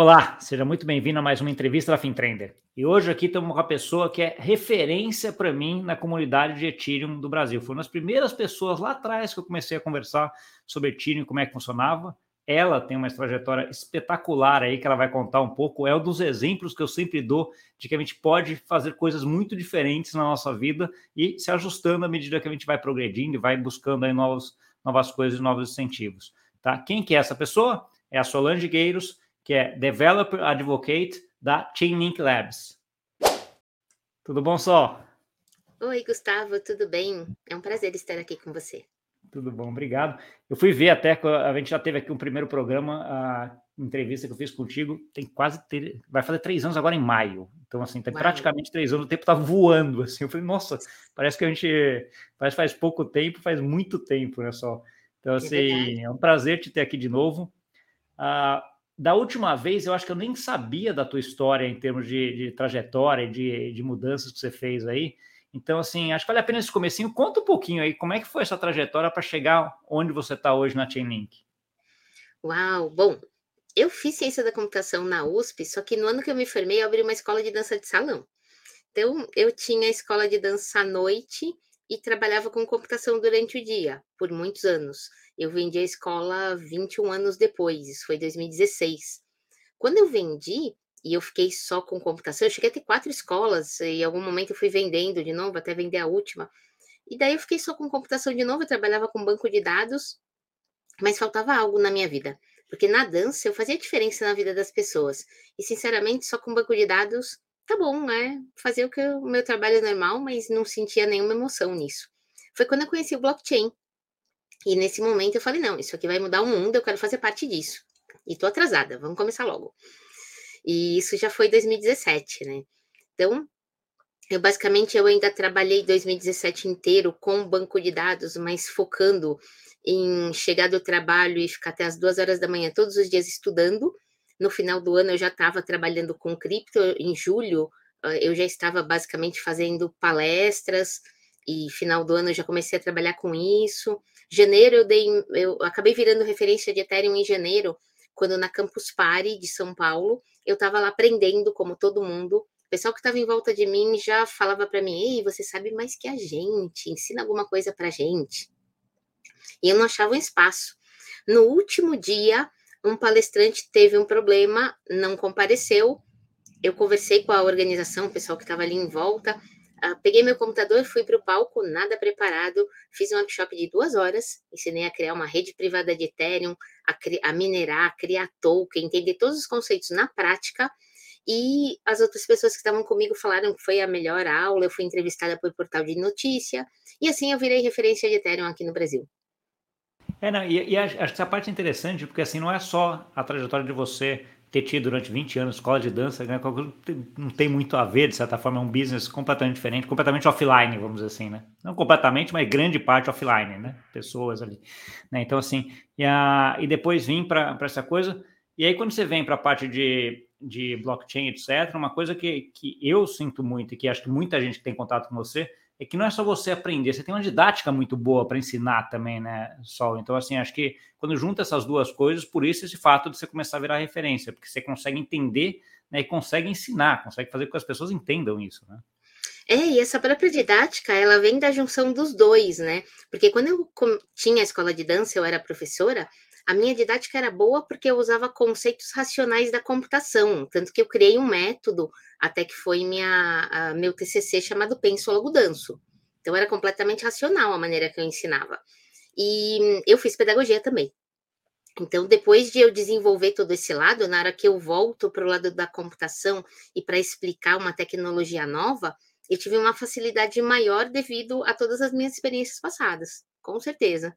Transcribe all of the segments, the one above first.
Olá, seja muito bem-vindo a mais uma entrevista da FinTrender. E hoje aqui estamos com uma pessoa que é referência para mim na comunidade de Ethereum do Brasil. Foi uma das primeiras pessoas lá atrás que eu comecei a conversar sobre Ethereum, como é que funcionava. Ela tem uma trajetória espetacular aí que ela vai contar um pouco. É um dos exemplos que eu sempre dou de que a gente pode fazer coisas muito diferentes na nossa vida e se ajustando à medida que a gente vai progredindo e vai buscando aí novos, novas coisas e novos incentivos. Tá? Quem que é essa pessoa? É a Solange Gueiros que é Developer Advocate da Chainlink Labs. Tudo bom, Sol? Oi, Gustavo, tudo bem? É um prazer estar aqui com você. Tudo bom, obrigado. Eu fui ver até, a gente já teve aqui um primeiro programa, a entrevista que eu fiz contigo, tem quase, vai fazer três anos agora em maio. Então, assim, tem Uau. praticamente três anos, o tempo tá voando, assim. Eu falei, nossa, parece que a gente, parece faz pouco tempo, faz muito tempo, né, só. Então, é assim, é, é um prazer te ter aqui de novo. Uh, da última vez, eu acho que eu nem sabia da tua história em termos de, de trajetória, de, de mudanças que você fez aí. Então, assim, acho que vale a pena esse comecinho. Conta um pouquinho aí, como é que foi essa trajetória para chegar onde você está hoje na Chainlink? Uau, bom, eu fiz ciência da computação na USP, só que no ano que eu me formei, eu abri uma escola de dança de salão. Então, eu tinha escola de dança à noite e trabalhava com computação durante o dia, por muitos anos. Eu vendi a escola 21 anos depois, isso foi 2016. Quando eu vendi, e eu fiquei só com computação, eu cheguei a ter quatro escolas, e em algum momento eu fui vendendo de novo, até vender a última. E daí eu fiquei só com computação de novo, eu trabalhava com banco de dados, mas faltava algo na minha vida. Porque na dança eu fazia diferença na vida das pessoas. E sinceramente, só com banco de dados tá bom, né? Fazer o que o meu trabalho é normal, mas não sentia nenhuma emoção nisso. Foi quando eu conheci o blockchain. E nesse momento eu falei: não, isso aqui vai mudar o mundo, eu quero fazer parte disso. E tô atrasada, vamos começar logo. E isso já foi 2017, né? Então, eu basicamente eu ainda trabalhei 2017 inteiro com banco de dados, mas focando em chegar do trabalho e ficar até as duas horas da manhã todos os dias estudando no final do ano eu já estava trabalhando com cripto, em julho eu já estava basicamente fazendo palestras e final do ano eu já comecei a trabalhar com isso. Janeiro eu dei, eu acabei virando referência de Ethereum em janeiro, quando na Campus Party de São Paulo, eu estava lá aprendendo como todo mundo. O pessoal que estava em volta de mim já falava para mim: "Ei, você sabe mais que a gente, ensina alguma coisa para gente". E eu não achava um espaço. No último dia, um palestrante teve um problema, não compareceu. Eu conversei com a organização, o pessoal que estava ali em volta. Uh, peguei meu computador, fui para o palco, nada preparado. Fiz um workshop de duas horas. Ensinei a criar uma rede privada de Ethereum, a, a minerar, a criar token, entender todos os conceitos na prática. E as outras pessoas que estavam comigo falaram que foi a melhor aula. Eu fui entrevistada por portal de notícia. E assim eu virei referência de Ethereum aqui no Brasil. É, não, e, e acho, que essa parte é interessante, porque assim, não é só a trajetória de você ter tido durante 20 anos escola de dança, né, não tem muito a ver, de certa forma, é um business completamente diferente, completamente offline, vamos dizer assim, né? Não completamente, mas grande parte offline, né? Pessoas ali. Né? Então, assim, e, a, e depois vim para essa coisa, e aí quando você vem para a parte de, de blockchain, etc., uma coisa que, que eu sinto muito, e que acho que muita gente que tem contato com você, é que não é só você aprender, você tem uma didática muito boa para ensinar também, né, Sol? Então, assim, acho que quando junta essas duas coisas, por isso esse fato de você começar a virar referência, porque você consegue entender né, e consegue ensinar, consegue fazer com que as pessoas entendam isso, né? É, e essa própria didática, ela vem da junção dos dois, né? Porque quando eu tinha a escola de dança, eu era professora, a minha didática era boa porque eu usava conceitos racionais da computação, tanto que eu criei um método até que foi minha, meu TCC chamado Penso Logo Danço. Então era completamente racional a maneira que eu ensinava. E eu fiz pedagogia também. Então, depois de eu desenvolver todo esse lado, na hora que eu volto para o lado da computação e para explicar uma tecnologia nova, eu tive uma facilidade maior devido a todas as minhas experiências passadas, com certeza.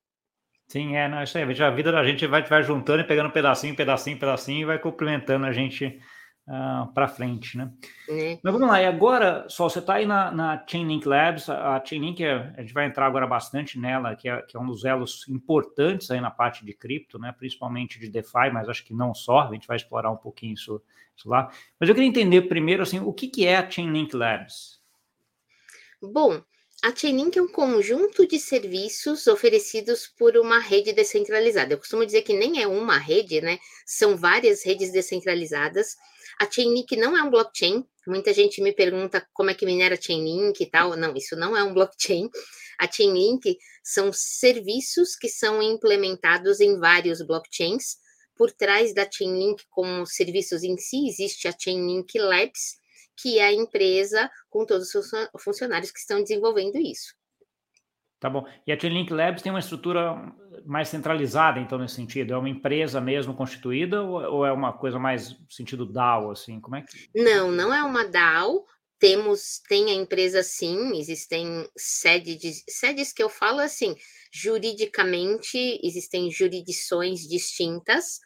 Sim, é, não, isso aí, a vida da gente vai, vai juntando e pegando pedacinho, pedacinho, pedacinho e vai complementando a gente uh, ah, para frente, né? É. Mas vamos lá, e agora, só você está aí na, na Chainlink Labs, a Chainlink, é, a gente vai entrar agora bastante nela, que é, que é um dos elos importantes aí na parte de cripto, né? Principalmente de DeFi, mas acho que não só, a gente vai explorar um pouquinho isso, isso lá. Mas eu queria entender primeiro, assim, o que, que é a Chainlink Labs? Bom, A Chainlink é um conjunto de serviços oferecidos por uma rede descentralizada. Eu costumo dizer que nem é uma rede, né? São várias redes descentralizadas. A Chainlink não é um blockchain. Muita gente me pergunta como é que minera Chainlink e tal. Não, isso não é um blockchain. A Chainlink são serviços que são implementados em vários blockchains. Por trás da Chainlink, como serviços em si, existe a Chainlink Labs, que é a empresa com todos os seus funcionários que estão desenvolvendo isso. Tá bom. E a Chainlink Labs tem uma estrutura mais centralizada, então, nesse sentido? É uma empresa mesmo constituída ou, é uma coisa mais sentido DAO, assim? Como é que... Não, não é uma DAO. Temos, tem a empresa sim, existem sedes, sedes que eu falo assim, juridicamente existem jurisdições distintas,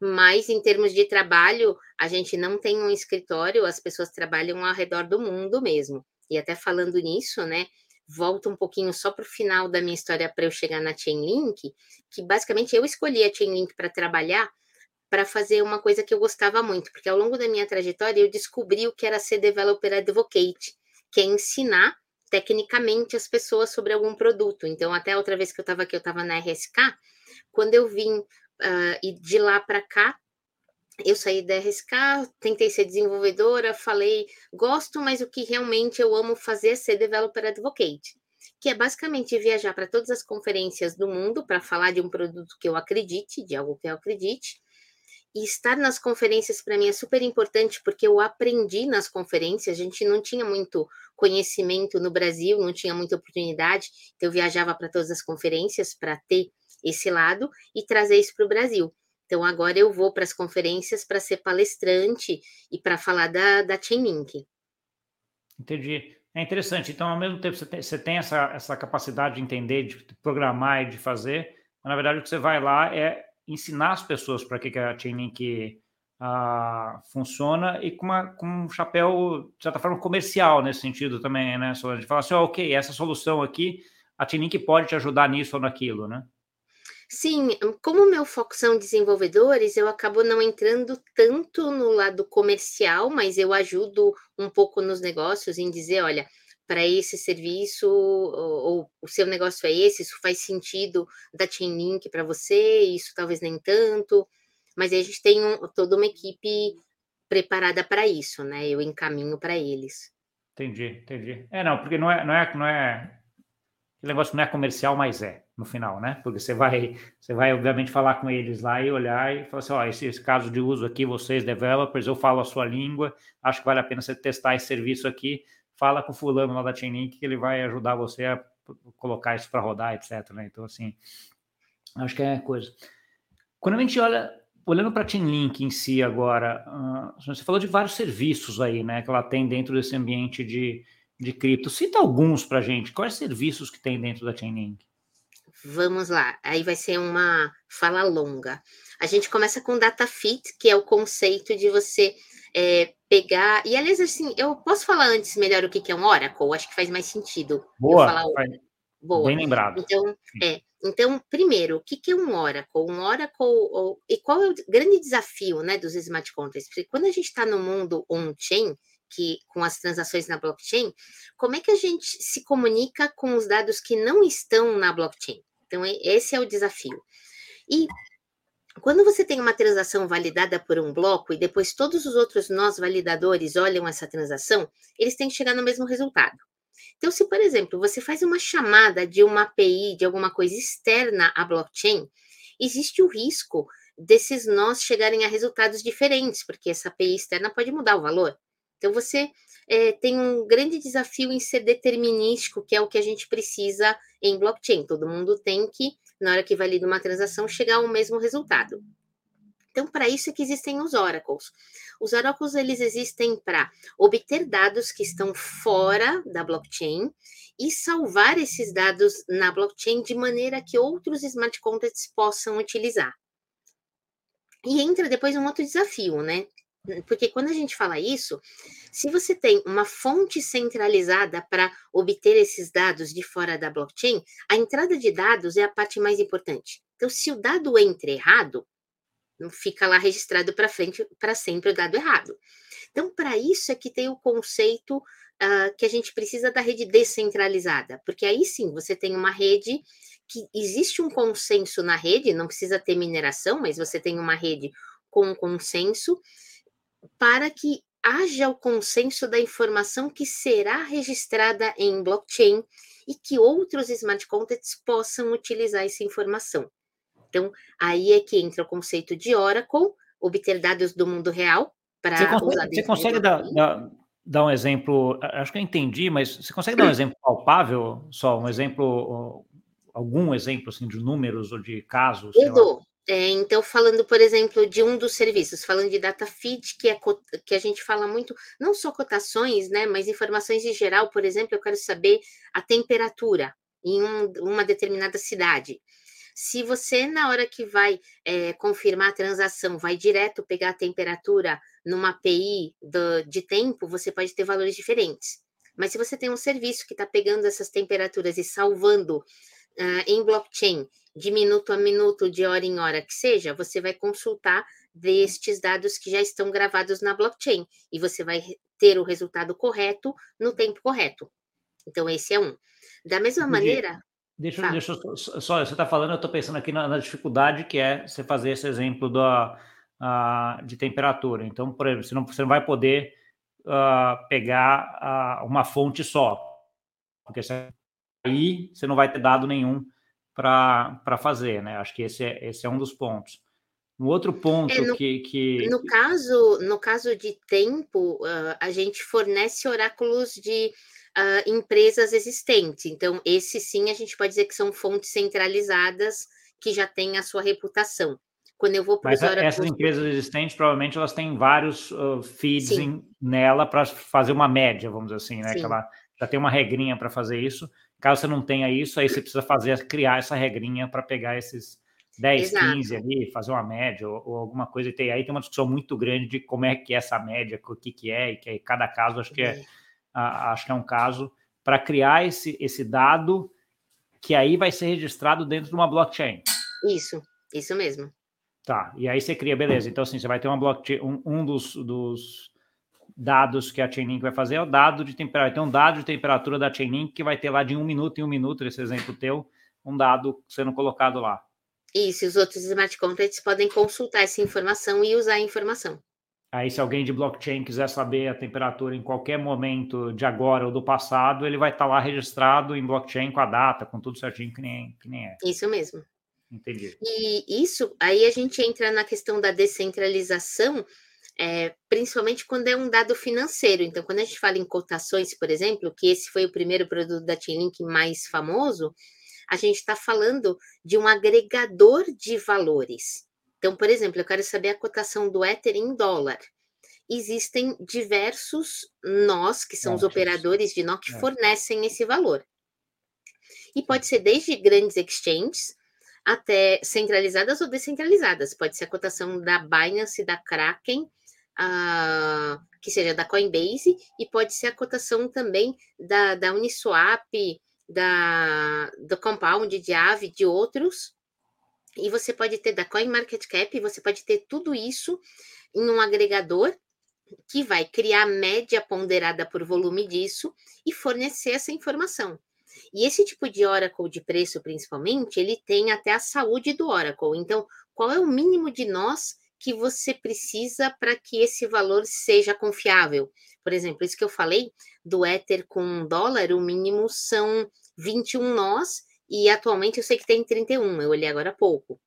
mas em termos de trabalho, a gente não tem um escritório, as pessoas trabalham ao redor do mundo mesmo. E até falando nisso, né? Volto um pouquinho só para o final da minha história para eu chegar na Chainlink, que basicamente eu escolhi a Chainlink para trabalhar para fazer uma coisa que eu gostava muito, porque ao longo da minha trajetória eu descobri o que era ser developer advocate, que é ensinar tecnicamente as pessoas sobre algum produto. Então, até outra vez que eu estava aqui, eu estava na RSK, quando eu vim Uh, e de lá para cá, eu saí da RSK, tentei ser desenvolvedora, falei, gosto, mas o que realmente eu amo fazer é ser developer advocate, que é basicamente viajar para todas as conferências do mundo para falar de um produto que eu acredite, de algo que eu acredite. E estar nas conferências para mim é super importante porque eu aprendi nas conferências, a gente não tinha muito conhecimento no Brasil, não tinha muita oportunidade, então eu viajava para todas as conferências para ter esse lado e trazer isso para o Brasil. Então, agora eu vou para as conferências para ser palestrante e para falar da, da Chainlink. Entendi. É interessante. Então, ao mesmo tempo, você tem, você tem essa, essa capacidade de entender, de programar e de fazer, mas, na verdade, o que você vai lá é ensinar as pessoas para que, que a Chainlink ah, funciona e com, uma, com um chapéu, de certa forma, comercial nesse sentido também, né, Solange? Falar assim, oh, ok, essa solução aqui, a Chainlink pode te ajudar nisso ou naquilo, né? Sim, como meu foco são desenvolvedores, eu acabo não entrando tanto no lado comercial, mas eu ajudo um pouco nos negócios em dizer, olha, para esse serviço, ou, ou, o seu negócio é esse, isso faz sentido da Chainlink para você, isso talvez nem tanto, mas a gente tem um, toda uma equipe preparada para isso, né? Eu encaminho para eles. Entendi, entendi. É, não, porque não é, não é, não é, o negócio não é comercial, mas é no final, né? Porque você vai, você vai obviamente falar com eles lá e olhar e falar assim, ó, esse, esse, caso de uso aqui, vocês developers, eu falo a sua língua, acho que vale a pena você testar esse serviço aqui, fala com o fulano lá da Chainlink que ele vai ajudar você a colocar isso para rodar, etc. Né? Então, assim, acho que é coisa. Quando a gente olha, olhando para a Chainlink em si agora, uh, você falou de vários serviços aí, né, que ela tem dentro desse ambiente de, de cripto. Cita alguns para gente, quais serviços que tem dentro da Chainlink? Vamos lá, aí vai ser uma fala longa. A gente começa com data fit, que é o conceito de você é, pegar. E aliás, assim, eu posso falar antes melhor o que é um Oracle? Acho que faz mais sentido. Boa, falar... Boa. bem lembrado. Então, é, então, primeiro, o que é um Oracle? Um Oracle, ou, e qual é o grande desafio né, dos smart contracts? Porque quando a gente está no mundo on-chain, que com as transações na blockchain, como é que a gente se comunica com os dados que não estão na blockchain? Então, esse é o desafio. E quando você tem uma transação validada por um bloco e depois todos os outros nós validadores olham essa transação, eles têm que chegar no mesmo resultado. Então, se, por exemplo, você faz uma chamada de uma API, de alguma coisa externa à blockchain, existe o risco desses nós chegarem a resultados diferentes, porque essa API externa pode mudar o valor. Então, você é, tem um grande desafio em ser determinístico, que é o que a gente precisa em blockchain. Todo mundo tem que, na hora que valida uma transação, chegar ao mesmo resultado. Então, para isso é que existem os oracles. Os oracles eles existem para obter dados que estão fora da blockchain e salvar esses dados na blockchain de maneira que outros smart contracts possam utilizar. E entra depois um outro desafio, né? Porque quando a gente fala isso, se você tem uma fonte centralizada para obter esses dados de fora da blockchain, a entrada de dados é a parte mais importante. Então, se o dado entra errado, fica lá registrado para frente para sempre o dado errado. Então, para isso é que tem o conceito uh, que a gente precisa da rede descentralizada, porque aí sim você tem uma rede que existe um consenso na rede, não precisa ter mineração, mas você tem uma rede com consenso para que haja o consenso da informação que será registrada em blockchain e que outros smart contracts possam utilizar essa informação. Então, aí é que entra o conceito de Oracle, obter dados do mundo real para usar Você consegue dar, dar, dar, um exemplo? Acho que eu entendi, mas você consegue dar um exemplo palpável? Só um exemplo, algum exemplo assim, de números ou de casos? Eu dou. É, então, falando, por exemplo, de um dos serviços, falando de data feed, que, é, que a gente fala muito, não só cotações, né, mas informações em geral, por exemplo, eu quero saber a temperatura em um, uma determinada cidade. Se você, na hora que vai é, confirmar a transação, vai direto pegar a temperatura numa API do, de tempo, você pode ter valores diferentes. Mas se você tem um serviço que está pegando essas temperaturas e salvando uh, em blockchain de minuto a minuto, de hora em hora que seja, você vai consultar destes dados que já estão gravados na blockchain e você vai ter o resultado correto no tempo correto. Então, esse é um. Da mesma maneira. Deixa, deixa só, você está falando, eu estou pensando aqui na, na, dificuldade que é você fazer esse exemplo da, de temperatura. Então, por exemplo, você não, você não vai poder uh, pegar uh, uma fonte só, porque aí você não vai ter dado nenhum para fazer, né? Acho que esse é, esse é um dos pontos. Um outro ponto é, no, que, que. No caso, no caso de tempo, uh, a gente fornece oráculos de uh, empresas existentes. Então, esse sim a gente pode dizer que são fontes centralizadas que já têm a sua reputação. Quando eu vou para Mas oráculos... essas empresas existentes, provavelmente elas têm vários uh, feeds em, nela para fazer uma média, vamos dizer assim, né? Sim. Que ela já tem uma regrinha para fazer isso. Caso você não tenha isso, aí você precisa fazer, criar essa regrinha para pegar esses 10, Exato. 15 ali, fazer uma média ou, ou, alguma coisa. E tem, aí tem uma discussão muito grande de como é que é essa média, o que, que é, e que cada caso acho que é, acho que é um caso para criar esse, esse dado que aí vai ser registrado dentro de uma blockchain. Isso, isso mesmo. Tá, e aí você cria, beleza. Então, assim, você vai ter uma blockchain, um, um dos, dos dados que a Chainlink vai fazer é o dado de temperatura. Tem um dado de temperatura da Chainlink que vai ter lá de um minuto em um minuto, esse exemplo teu, um dado sendo colocado lá. Isso, os outros smart contracts podem consultar essa informação e usar a informação. Aí, se alguém de blockchain quiser saber a temperatura em qualquer momento de agora ou do passado, ele vai estar lá registrado em blockchain com a data, com tudo certinho, que nem, que nem é. Isso mesmo. Entendi. E isso, aí a gente entra na questão da descentralização, é, principalmente quando é um dado financeiro. Então, quando a gente fala em cotações, por exemplo, que esse foi o primeiro produto da Chainlink mais famoso, a gente está falando de um agregador de valores. Então, por exemplo, eu quero saber a cotação do Ether em dólar. Existem diversos nós, que são os operadores de nó, que é. fornecem esse valor. E pode ser desde grandes exchanges até centralizadas ou descentralizadas. Pode ser a cotação da Binance, da Kraken, uh, que seja da Coinbase, e pode ser a cotação também da, da Uniswap, da, do Compound, de Aave, de outros. E você pode ter da CoinMarketCap, você pode ter tudo isso em um agregador que vai criar média ponderada por volume disso e fornecer essa informação. E esse tipo de Oracle de preço, principalmente, ele tem até a saúde do Oracle. Então, qual é o mínimo de nós que você precisa para que esse valor seja confiável. Por exemplo, isso que eu falei do Ether com dólar, o mínimo são 21 nós, e atualmente eu sei que tem 31, eu olhei agora há pouco.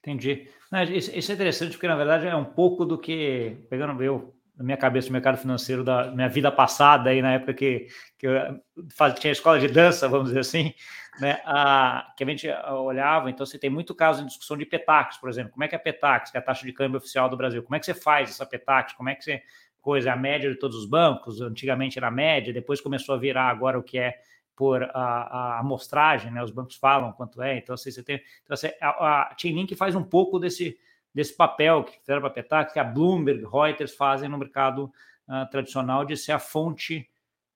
Entendi. Isso é interessante porque, na verdade, é um pouco do que, pegando eu, na minha cabeça, o mercado financeiro da minha vida passada, aí na época que, que eu faz, tinha escola de dança, vamos dizer assim, né, a, que a gente olhava, então você tem muito caso em discussão de PETAX, por exemplo. Como é que é a PETAX, que é a taxa de câmbio oficial do Brasil? Como é que você faz essa PETAX? Como é que você coisa é a média de todos os bancos? Antigamente era média, depois começou a virar agora o que é por a, a amostragem, né? Os bancos falam quanto é, então assim, você tem. Então, assim, a, a Chainlink faz um pouco desse desse papel que fizeram para Petar, que a Bloomberg, Reuters fazem no mercado uh, tradicional de ser a fonte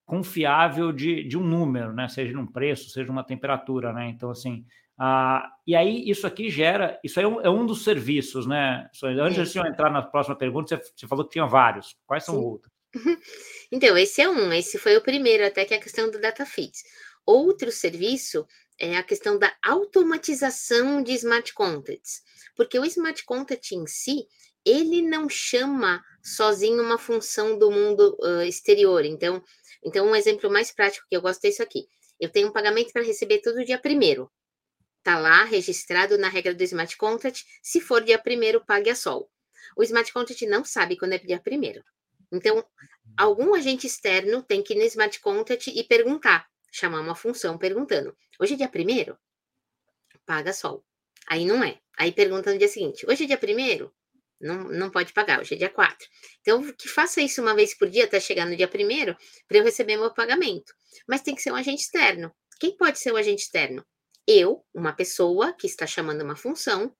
confiável de, de um número, né? Seja num preço, seja numa temperatura, né? Então, assim, uh, e aí isso aqui gera, isso é um, é um dos serviços, né? Antes de eu entrar na próxima pergunta, você, você, falou que tinha vários. Quais são Sim. outros? Então, esse é um, esse foi o primeiro, até que é a questão do data feeds. Outro serviço é a questão da automatização de smart contracts, porque o smart contract em si, ele não chama sozinho uma função do mundo uh, exterior. Então, então, um exemplo mais prático que eu gosto é isso aqui. Eu tenho um pagamento para receber todo dia primeiro. Está lá registrado na regra do Smart Contract. Se for dia primeiro, pague a sol. O Smart Contract não sabe quando é dia primeiro. Então, algum agente externo tem que ir no Smart Contract e perguntar, chamar uma função perguntando: hoje é dia primeiro? Paga sol. Aí não é. Aí pergunta no dia seguinte: hoje é dia primeiro? Não, não pode pagar, hoje é dia 4. Então, que faça isso uma vez por dia até chegar no dia primeiro, para eu receber meu pagamento. Mas tem que ser um agente externo. Quem pode ser o um agente externo? Eu, uma pessoa que está chamando uma função,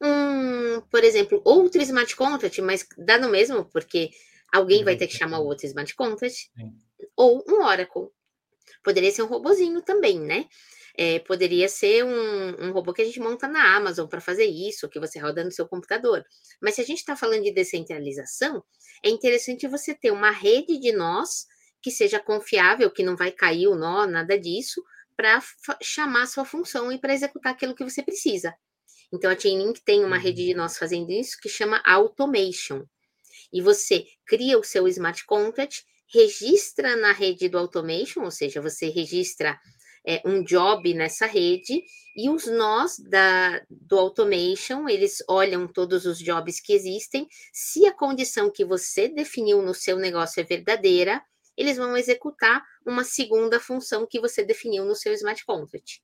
um, por exemplo, outro smart contract, mas dá no mesmo, porque alguém vai ter que chamar o outro smart contract, ou um Oracle. Poderia ser um robozinho também, né? É, poderia ser um, um, robô que a gente monta na Amazon para fazer isso, que você roda no seu computador. Mas se a gente está falando de descentralização, é interessante você ter uma rede de nós que seja confiável, que não vai cair o nó, nada disso, para chamar a sua função e para executar aquilo que você precisa. Então, a Chainlink tem uma rede de uhum. nós fazendo isso que chama Automation. E você cria o seu smart contract, registra na rede do Automation, ou seja, você registra é, um job nessa rede e os nós da, do automation, eles olham todos os jobs que existem. Se a condição que você definiu no seu negócio é verdadeira, eles vão executar uma segunda função que você definiu no seu smart contract.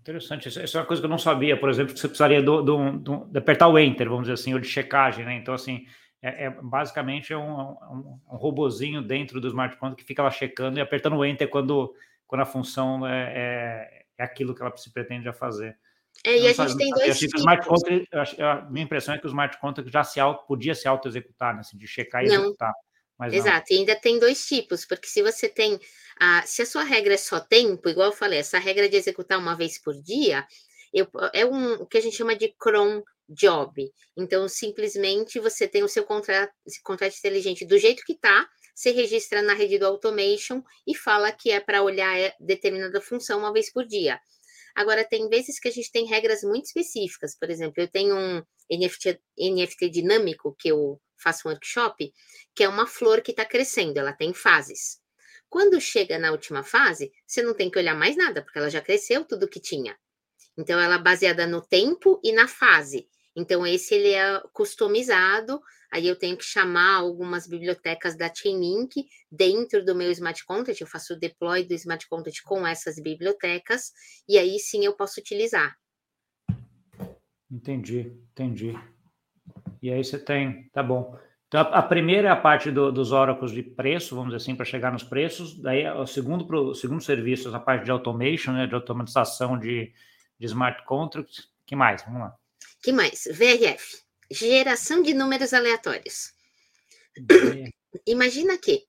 Interessante, isso é uma coisa que eu não sabia, por exemplo, que você precisaria do, do, do, de apertar o enter, vamos dizer assim, ou de checagem, né? Então, assim, é, é basicamente é um, um, um robozinho dentro do smart contract que fica lá checando e apertando o enter quando quando a função é, é, é aquilo que ela se pretende a fazer. É, e a gente tem dois tipos. Smart contract, a minha impressão é que o smart contract já se auto, podia se auto-executar, né? Assim, de checar e não. executar. Exato, e ainda tem dois tipos, porque se você tem, a, se a sua regra é só tempo, igual eu falei, essa regra de executar uma vez por dia, eu, é um, o que a gente chama de cron job. Então, simplesmente você tem o seu contrato, contrato inteligente do jeito que está, você registra na rede do automation e fala que é para olhar é, determinada função uma vez por dia. Agora, tem vezes que a gente tem regras muito específicas. Por exemplo, eu tenho um NFT, NFT dinâmico que eu faço um workshop, que é uma flor que está crescendo, ela tem fases. Quando chega na última fase, você não tem que olhar mais nada, porque ela já cresceu tudo que tinha. Então, ela é baseada no tempo e na fase. Então, esse ele é customizado aí eu tenho que chamar algumas bibliotecas da Chainlink dentro do meu Smart Contract, eu faço o deploy do Smart Contract com essas bibliotecas, e aí sim eu posso utilizar. Entendi, entendi. E aí você tem, tá bom. Então, a primeira é a parte do, dos óracles de preço, vamos dizer assim, para chegar nos preços. Daí, o segundo, pro, segundo serviço, a parte de automation, né, de automatização de, de smart contracts. que mais? Vamos lá. que mais? VRF geração de números aleatórios. Imagina que,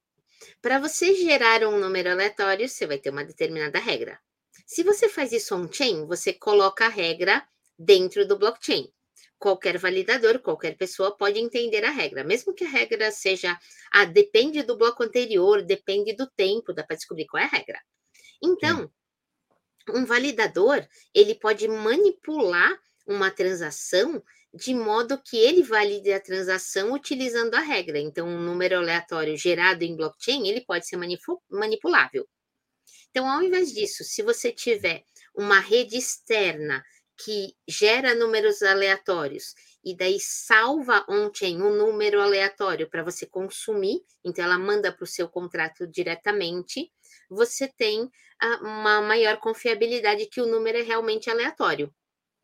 para você gerar um número aleatório, você vai ter uma determinada regra. Se você faz isso on-chain, você coloca a regra dentro do blockchain. Qualquer validador, qualquer pessoa pode entender a regra, mesmo que a regra seja, ah, depende do bloco anterior, depende do tempo, dá para descobrir qual é a regra. Então, um validador, ele pode manipular uma transação de modo que ele valide a transação utilizando a regra. Então, um número aleatório gerado em blockchain, ele pode ser manipulável. Então, ao invés disso, se você tiver uma rede externa que gera números aleatórios e daí salva on-chain um número aleatório para você consumir, então ela manda para o seu contrato diretamente, você tem ah, uma maior confiabilidade que o número é realmente aleatório.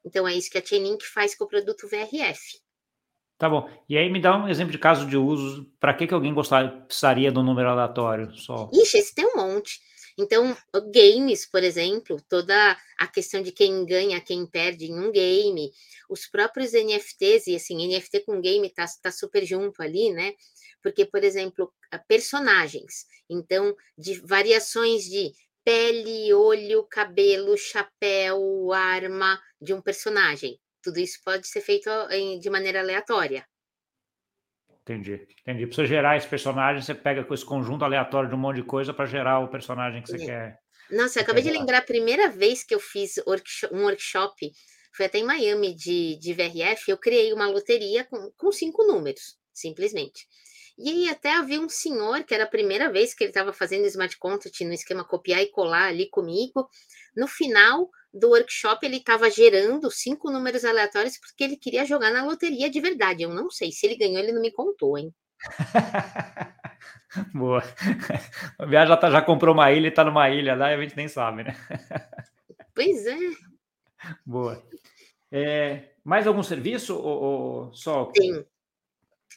Então é isso que a Chainlink faz com o produto VRF. Tá bom. E aí me dá um exemplo de caso de uso. Para que, que alguém gostaria, precisaria do número aleatório só? Ixi, esse tem um monte. Então, games, por exemplo, toda a questão de quem ganha, quem perde em um game, os próprios NFTs, e assim, NFT com game tá, tá super junto ali, né? Porque, por exemplo, personagens. Então, de variações de pele, olho, cabelo, chapéu, arma de um personagem. Tudo isso pode ser feito de maneira aleatória. Entendi, entendi. Para você gerar esse personagem, você pega com esse conjunto aleatório de um monte de coisa para gerar o personagem que você é. quer. Nossa, eu acabei de lembrar a primeira vez que eu fiz um workshop, foi até em Miami de, de VRF, eu criei uma loteria com, com cinco números, simplesmente. E aí até havia um senhor, que era a primeira vez que ele estava fazendo smart contract no esquema copiar e colar ali comigo. No final do workshop, ele estava gerando cinco números aleatórios porque ele queria jogar na loteria de verdade. Eu não sei se ele ganhou, ele não me contou, hein? Boa. O viagem já, tá, já comprou uma ilha e está numa ilha lá e a gente nem sabe, né? Pois é. Boa. É, mais algum serviço ou, ou só? Tem.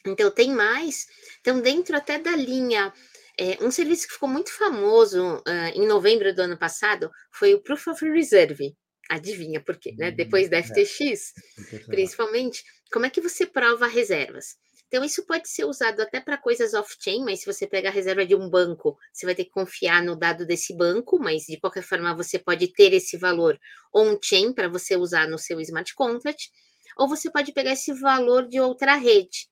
Então, tem mais. Então, dentro até da linha é, um serviço que ficou muito famoso uh, em novembro do ano passado foi o Proof of Reserve. Adivinha por quê, né? Depois da FTX, é. principalmente, como é que você prova reservas? Então, isso pode ser usado até para coisas off-chain, mas se você pegar a reserva de um banco, você vai ter que confiar no dado desse banco, mas de qualquer forma você pode ter esse valor on-chain para você usar no seu smart contract, ou você pode pegar esse valor de outra rede.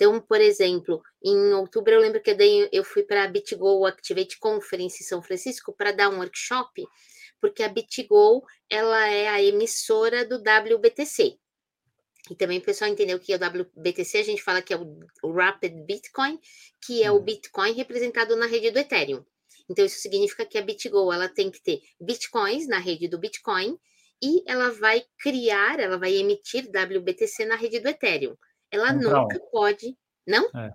Então, por exemplo, em outubro eu lembro que eu, dei, eu fui para a BitGo Activate Conference em São Francisco para dar um workshop, porque a BitGo ela é a emissora do WBTC. E também o pessoal entendeu que é o WBTC, a gente fala que é o Rapid Bitcoin, que é o uhum. Bitcoin representado na rede do Ethereum. Então, isso significa que a BitGo ela tem que ter Bitcoins na rede do Bitcoin e ela vai criar, ela vai emitir WBTC na rede do Ethereum. Ela um nunca um. pode. Não? É.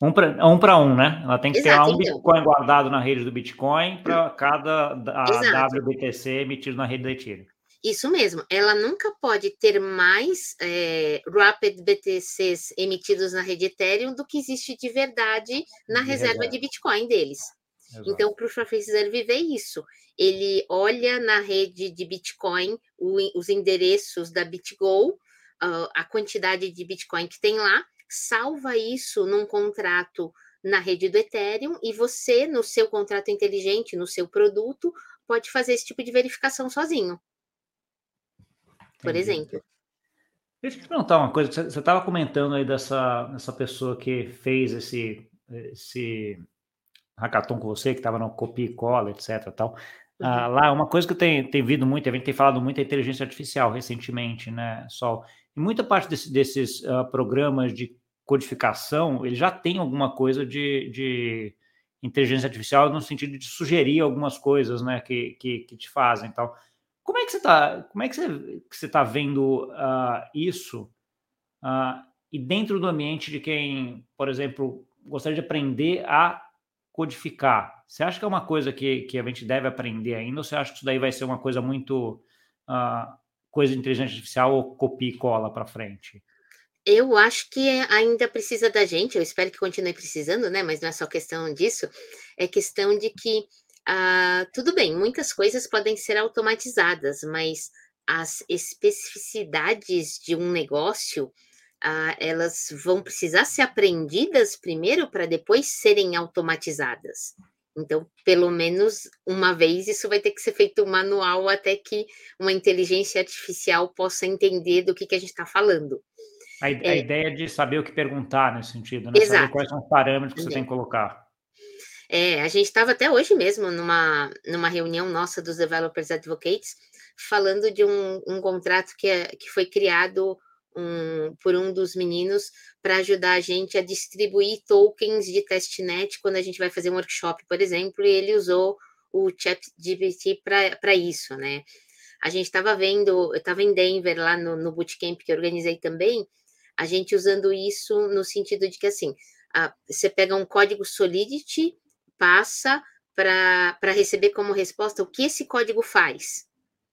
Um para um, pra um, né? Ela tem que Exato, ter um então. Bitcoin guardado na rede do Bitcoin para cada WBTC emitido na rede do Ethereum. Isso mesmo. Ela nunca pode ter mais é, Rapid BTCs emitidos na rede Ethereum do que existe de verdade na de reserva, reserva de Bitcoin deles. Exato. Então, o Proof of Reserve vê isso. Ele olha na rede de Bitcoin o, os endereços da BitGo uh, a quantidade de Bitcoin que tem lá, salva isso num contrato na rede do Ethereum e você, no seu contrato inteligente, no seu produto, pode fazer esse tipo de verificação sozinho. Por Entendi. exemplo. Deixa eu te perguntar uma coisa. Você estava comentando aí dessa, dessa pessoa que fez esse, esse hackathon com você, que estava no copia e cola, etc. Tal. Ah, uhum. lá, uma coisa que eu tenho, tenho visto muito, a gente tem falado muito é inteligência artificial recentemente, né, Sol? E muita parte desse, desses uh, programas de codificação, ele já tem alguma coisa de, de, inteligência artificial no sentido de sugerir algumas coisas, né, que, que, que te fazem. Então, como é que você está? Como é que você está vendo uh, isso? Uh, e dentro do ambiente de quem, por exemplo, gostaria de aprender a codificar, você acha que é uma coisa que, que a gente deve aprender ainda, ou você acha que isso daí vai ser uma coisa muito uh, coisa de inteligência artificial ou copia e cola para frente? Eu acho que ainda precisa da gente, eu espero que continue precisando, né? Mas não é só questão disso, é questão de que, ah, tudo bem, muitas coisas podem ser automatizadas, mas as especificidades de um negócio, ah, elas vão precisar ser aprendidas primeiro para depois serem automatizadas. Então, pelo menos uma vez, isso vai ter que ser feito manual até que uma inteligência artificial possa entender do que, que a gente está falando. A, é, a, ideia de saber o que perguntar nesse sentido, né? Exato. Saber quais são os parâmetros que você tem que colocar. É, a gente estava até hoje mesmo numa, numa reunião nossa dos Developers Advocates, falando de um, um contrato que, é, que foi criado um, por um dos meninos para ajudar a gente a distribuir tokens de testnet quando a gente vai fazer um workshop, por exemplo, e ele usou o ChatGPT para isso, né? A gente estava vendo, eu estava em Denver lá no, no bootcamp que organizei também, a gente usando isso no sentido de que assim, a, você pega um código Solidity, passa para receber como resposta o que esse código faz.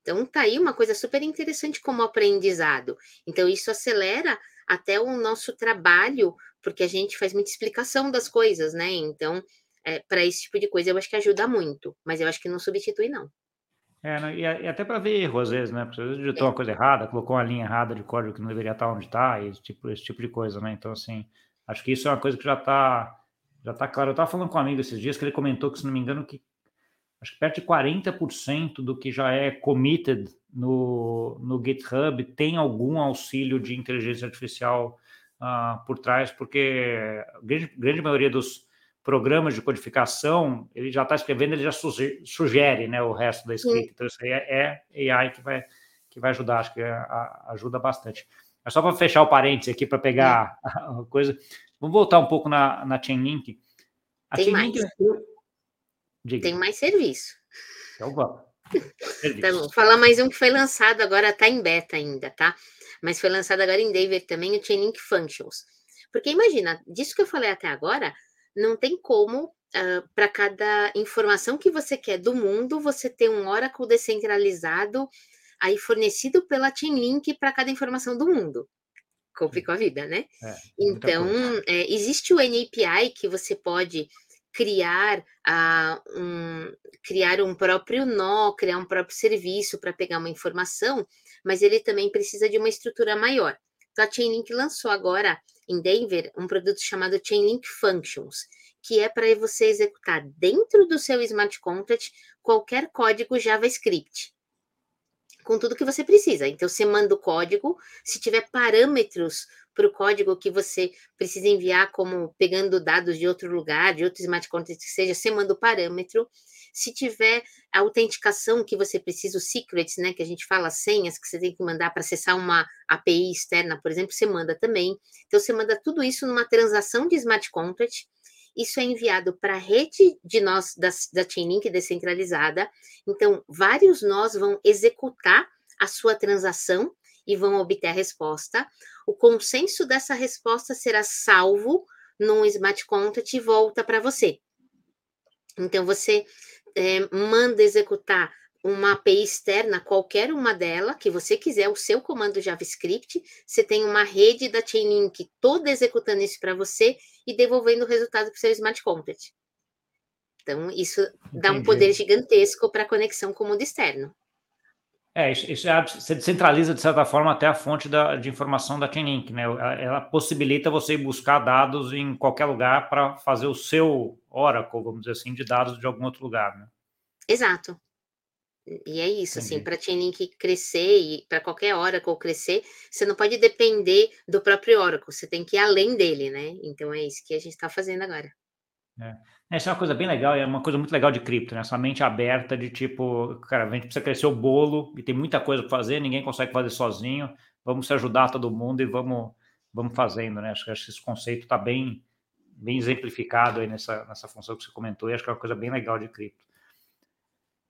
Então, tá aí uma coisa super interessante como aprendizado. Então, isso acelera até o nosso trabalho, porque a gente faz muita explicação das coisas, né? Então, é, para esse tipo de coisa, eu acho que ajuda muito, mas eu acho que não substitui, não. É, e até para ver erro, às vezes, né? Porque às vezes digitou é. uma coisa errada, colocou uma linha errada de código que não deveria estar onde está, esse tipo, esse tipo de coisa, né? Então, assim, acho que isso é uma coisa que já está já tá claro. Eu estava falando com um amigo esses dias que ele comentou que, se não me engano, que acho que perto de 40% do que já é committed no, no GitHub tem algum auxílio de inteligência artificial uh, por trás, porque a grande, grande maioria dos programas de codificação, ele já está escrevendo, ele já sugere né, o resto da escrita. Então, isso aí é, é, AI que vai, que vai ajudar, acho que a, a, ajuda bastante. Mas só para fechar o parênteses aqui, para pegar a, a coisa, vamos voltar um pouco na, na Chainlink. A Tem Chainlink, mais. Diga. Tem mais serviço. Então vamos. tá bom. Falar mais um que foi lançado agora, está em beta ainda, tá? Mas foi lançado agora em Denver também, o Chainlink Functions. Porque imagina, disso que eu falei até agora, não tem como, uh, para cada informação que você quer do mundo, você ter um Oracle descentralizado aí fornecido pela Chainlink para cada informação do mundo. Complicou a vida, né? É, então, é, existe o NAPI que você pode criar, uh, um, criar um próprio nó, criar um próprio serviço para pegar uma informação, mas ele também precisa de uma estrutura maior. Então, a Chainlink lançou agora em Denver um produto chamado Chainlink Functions, que é para você executar dentro do seu smart contract qualquer código JavaScript com tudo que você precisa. Então, você manda o código, se tiver parâmetros para o código que você precisa enviar, como pegando dados de outro lugar, de outro smart contract que seja, você manda o parâmetro. Se tiver a autenticação que você precisa, os secrets, né, que a gente fala, senhas que você tem que mandar para acessar uma API externa, por exemplo, você manda também. Então, você manda tudo isso numa transação de smart contract isso é enviado para a rede de nós da, da Chainlink descentralizada. Então, vários nós vão executar a sua transação e vão obter a resposta. O consenso dessa resposta será salvo num smart contract e volta para você. Então, você é, manda executar uma API externa, qualquer uma dela, que você quiser, o seu comando JavaScript, você tem uma rede da Chainlink toda executando isso para você e devolvendo o resultado para o seu smart contract. Então, isso Entendi. dá um poder gigantesco para a conexão com o mundo externo. É, isso, isso é, você descentraliza, de certa forma, até a fonte da, de informação da Chainlink, né? Ela, ela possibilita você buscar dados em qualquer lugar para fazer o seu Oracle, vamos dizer assim, de dados de algum outro lugar, né? Exato. E é isso, assim, para a Chainlink crescer e para qualquer Oracle crescer, você não pode depender do próprio Oracle, você tem que ir além dele, né? Então é isso que a gente está fazendo agora. É. Essa é uma coisa bem legal, é uma coisa muito legal de cripto, né? Essa mente aberta de tipo, cara, a gente precisa crescer o bolo e tem muita coisa para fazer, ninguém consegue fazer sozinho, vamos se ajudar todo mundo e vamos, vamos fazendo, né? Acho que esse conceito está bem, bem exemplificado aí nessa, nessa função que você comentou e acho que é uma coisa bem legal de cripto.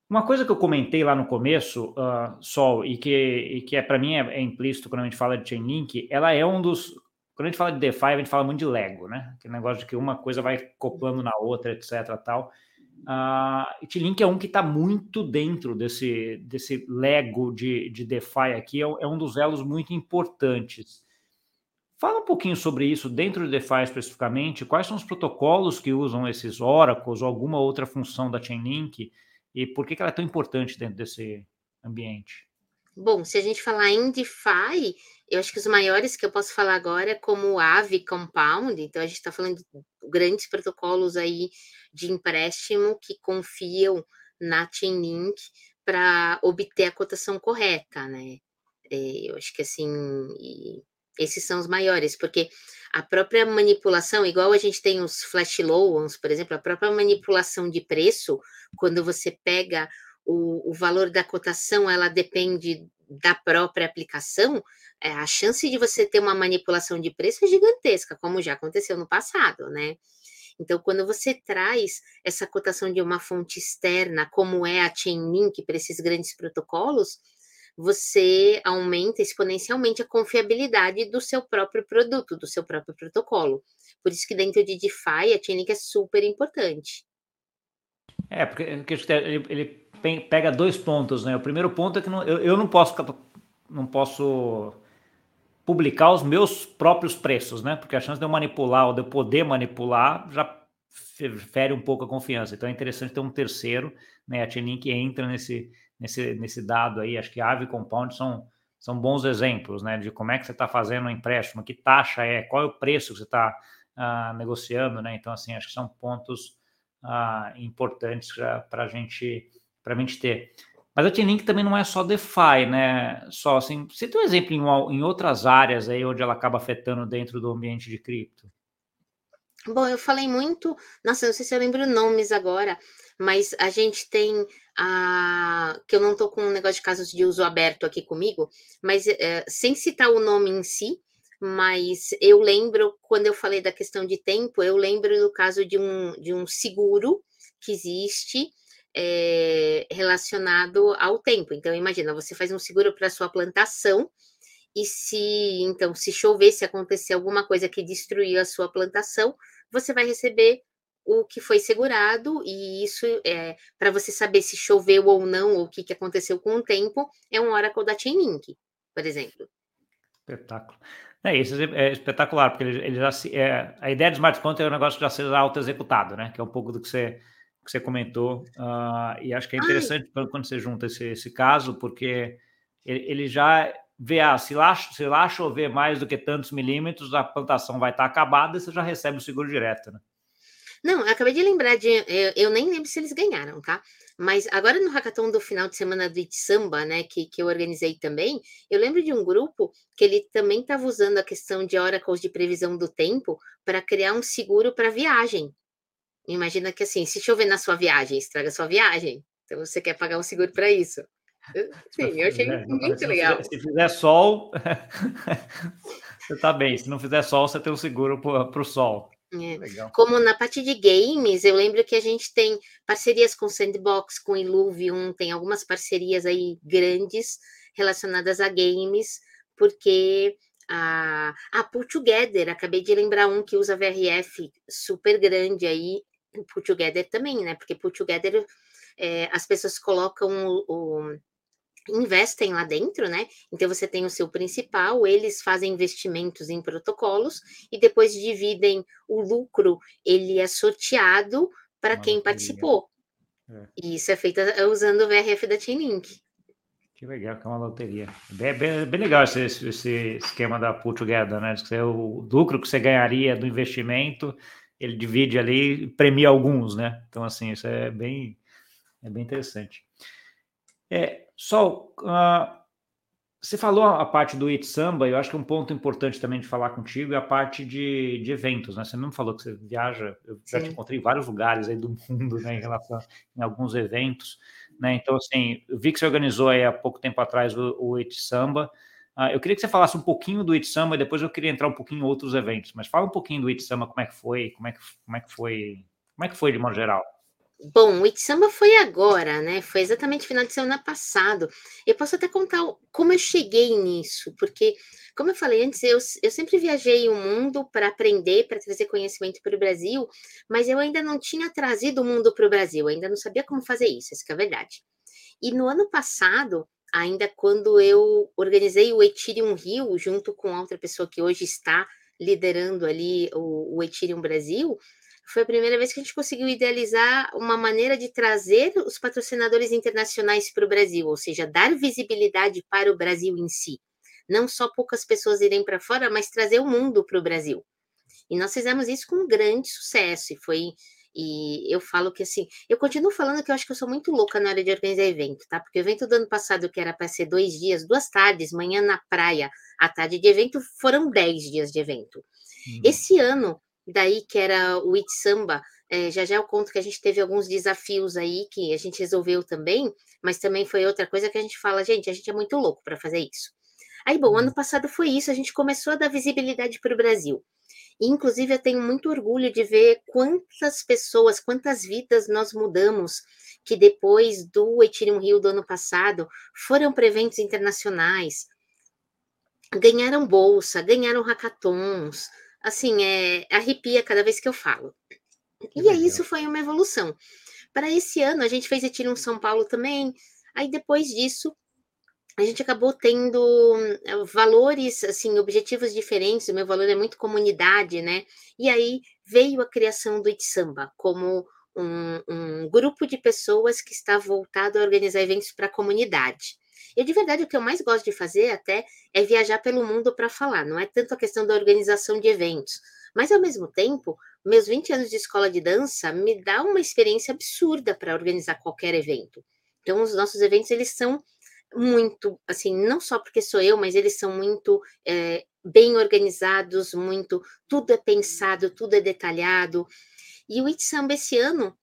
Uma coisa que eu comentei lá no começo, uh, Sol, e que, e que é para mim é, é, implícito quando a gente fala de Chainlink, ela é um dos. Quando a gente fala de DeFi, a gente fala muito de Lego, né? Aquele negócio de que uma coisa vai coplando na outra, etc. tal. Uh, Chainlink é um que está muito dentro desse, desse Lego de, de DeFi aqui, é, é um dos elos muito importantes. Fala um pouquinho sobre isso dentro do DeFi especificamente. Quais são os protocolos que usam esses oracles ou alguma outra função da Chainlink? E por que, que ela é tão importante dentro desse ambiente? Bom, se a gente falar em DeFi, eu acho que os maiores que eu posso falar agora é como o Aave Compound, então a gente está falando de grandes protocolos aí de empréstimo que confiam na Chainlink para obter a cotação correta, né? É, eu acho que assim, esses são os maiores, porque a própria manipulação, igual a gente tem os flash loans, por exemplo, a própria manipulação de preço, quando você pega o, o valor da cotação, ela depende da própria aplicação, é, a chance de você ter uma manipulação de preço é gigantesca, como já aconteceu no passado, né? Então, quando você traz essa cotação de uma fonte externa, como é a Chainlink para esses grandes protocolos, você aumenta exponencialmente a confiabilidade do seu próprio produto, do seu próprio protocolo. Por isso que dentro de DeFi a Chainlink é super importante. É, porque ele, ele pega dois pontos, né? O primeiro ponto é que não, eu, eu não posso não posso publicar os meus próprios preços, né? Porque a chance de eu manipular ou de eu poder manipular já fere um pouco a confiança. Então é interessante ter um terceiro, né? A Chainlink entra nesse nesse, nesse dado aí. Acho que Ave e Compound são, são bons exemplos, né? De como é que você está fazendo um empréstimo, que taxa é, qual é o preço que você está uh, negociando, né? Então, assim, acho que são pontos uh, importantes para a gente, a gente ter. Mas a Chainlink também não é só DeFi, né? Só assim, você tem um exemplo em, em outras áreas aí onde ela acaba afetando dentro do ambiente de cripto? Bom, eu falei muito, nossa, não sei se eu lembro nomes agora, mas a gente tem a que eu não estou com um negócio de casos de uso aberto aqui comigo, mas é, sem citar o nome em si, mas eu lembro quando eu falei da questão de tempo, eu lembro do caso de um, de um seguro que existe é, relacionado ao tempo. Então, imagina, você faz um seguro para sua plantação e se então se chover, se acontecer alguma coisa que destruir a sua plantação, você vai receber o que foi segurado e isso é para você saber se choveu ou não ou o que, que aconteceu com o tempo é um Oracle da Chainlink, por exemplo. Espetáculo. É, isso é espetacular, porque ele, ele já se, é, a ideia do smart contract é um negócio que já seja auto-executado, né? Que é um pouco do que você, que você comentou. Uh, e acho que é interessante Ai. quando você junta esse, esse caso, porque ele, ele já vê, ah, se lá, se lá chover mais do que tantos milímetros, a plantação vai estar acabada e você já recebe o seguro direto, né? Não, eu acabei de lembrar de. Eu, eu, nem lembro se eles ganharam, tá? Mas agora no hackathon do final de semana do It Samba, né, que, que eu organizei também, eu lembro de um grupo que ele também estava usando a questão de oracles de previsão do tempo para criar um seguro para viagem. Imagina que assim, se chover na sua viagem, estraga a sua viagem. Então você quer pagar um seguro para isso. Sim, eu achei é, muito legal. Se fizer sol, você tá bem. Se não fizer sol, você tem um seguro para o sol. É. Como na parte de games, eu lembro que a gente tem parcerias com Sandbox, com Illuvium, tem algumas parcerias aí grandes relacionadas a games, porque a, a Pull Together, acabei de lembrar um que usa VRF super grande aí, Pull Together também, né? Porque Pull Together é, as pessoas colocam o, o investem lá dentro, né? Então você tem o seu principal, eles fazem investimentos em protocolos e depois dividem o lucro, ele é sorteado para quem participou. É. E isso é feito usando o VRF da Chainlink. Que legal, que é uma loteria. Bem, bem, bem legal esse, esse, esquema da Put Together, né? O lucro que você ganharia do investimento, ele divide ali e premia alguns, né? Então, assim, isso é bem, é bem interessante. É, Sol, uh, você falou a parte do It Samba, eu acho que é um ponto importante também de falar contigo é a parte de, de eventos, né? Você mesmo falou que você viaja, eu Sim. já te encontrei em vários lugares aí do mundo, né, em relação em alguns eventos, né? Então, assim, eu vi que você organizou aí há pouco tempo atrás o, o It Samba. Uh, eu queria que você falasse um pouquinho do It Samba, e depois eu queria entrar um pouquinho em outros eventos, mas fala um pouquinho do It Samba, como é que foi, como é que, como é que foi, como é que foi de modo geral. Bom, o Itzamba foi agora, né? Foi exatamente final de semana passado. Eu posso até contar como eu cheguei nisso, porque, como eu falei antes, eu, eu sempre viajei o mundo para aprender, para trazer conhecimento para o Brasil, mas eu ainda não tinha trazido o mundo para o Brasil, ainda não sabia como fazer isso, essa é a verdade. E no ano passado, ainda quando eu organizei o Ethereum Rio, junto com outra pessoa que hoje está liderando ali o, o Ethereum Brasil, foi a primeira vez que a gente conseguiu idealizar uma maneira de trazer os patrocinadores internacionais para o Brasil, ou seja, dar visibilidade para o Brasil em si. Não só poucas pessoas irem para fora, mas trazer o mundo para o Brasil. E nós fizemos isso com grande sucesso, e foi. E eu falo que assim, eu continuo falando que eu acho que eu sou muito louca na hora de organizar evento, tá? Porque o evento do ano passado, que era para ser dois dias, duas tardes, manhã na praia, à tarde de evento, foram dez dias de evento. Hum. Esse ano, daí que era o It Samba. É, já já eu conto que a gente teve alguns desafios aí que a gente resolveu também, mas também foi outra coisa que a gente fala, gente, a gente é muito louco para fazer isso. Aí, bom, ano uhum. passado foi isso, a gente começou a dar visibilidade para o Brasil. E, inclusive, eu tenho muito orgulho de ver quantas pessoas, quantas vidas nós mudamos que depois do Ethereum Rio do ano passado foram para eventos internacionais, ganharam bolsa, ganharam hackathons, assim, é, arrepia cada vez que eu falo. Que e aí isso foi uma evolução. Para esse ano, a gente fez Ethereum São Paulo também. Aí depois disso, a gente acabou tendo eh, valores, assim, objetivos diferentes. O meu valor é muito comunidade, né? E aí veio a criação do Itsamba como um, um grupo de pessoas que está voltado a organizar eventos para a comunidade. E de verdade, o que eu mais gosto de fazer até é viajar pelo mundo para falar, não é tanto a questão da organização de eventos, mas ao mesmo tempo, meus 20 anos de escola de dança me dá uma experiência absurda para organizar qualquer evento. Então, os nossos eventos, eles são muito, assim, não só porque sou eu, mas eles são muito é, bem organizados, muito, tudo é pensado, tudo é detalhado. E o Itsamba esse ano,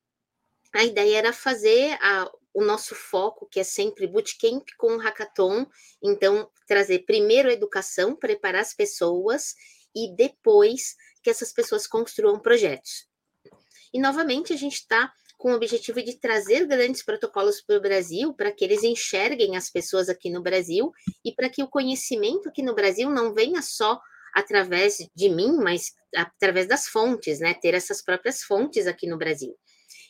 a ideia era fazer a, o nosso foco, que é sempre bootcamp com hackathon, então trazer primeiro a educação, preparar as pessoas e depois que essas pessoas construam projetos. E novamente a gente está com o objetivo de trazer grandes protocolos para o Brasil, para que eles enxerguem as pessoas aqui no Brasil e para que o conhecimento aqui no Brasil não venha só através de mim, mas através das fontes, né? Ter essas próprias fontes aqui no Brasil.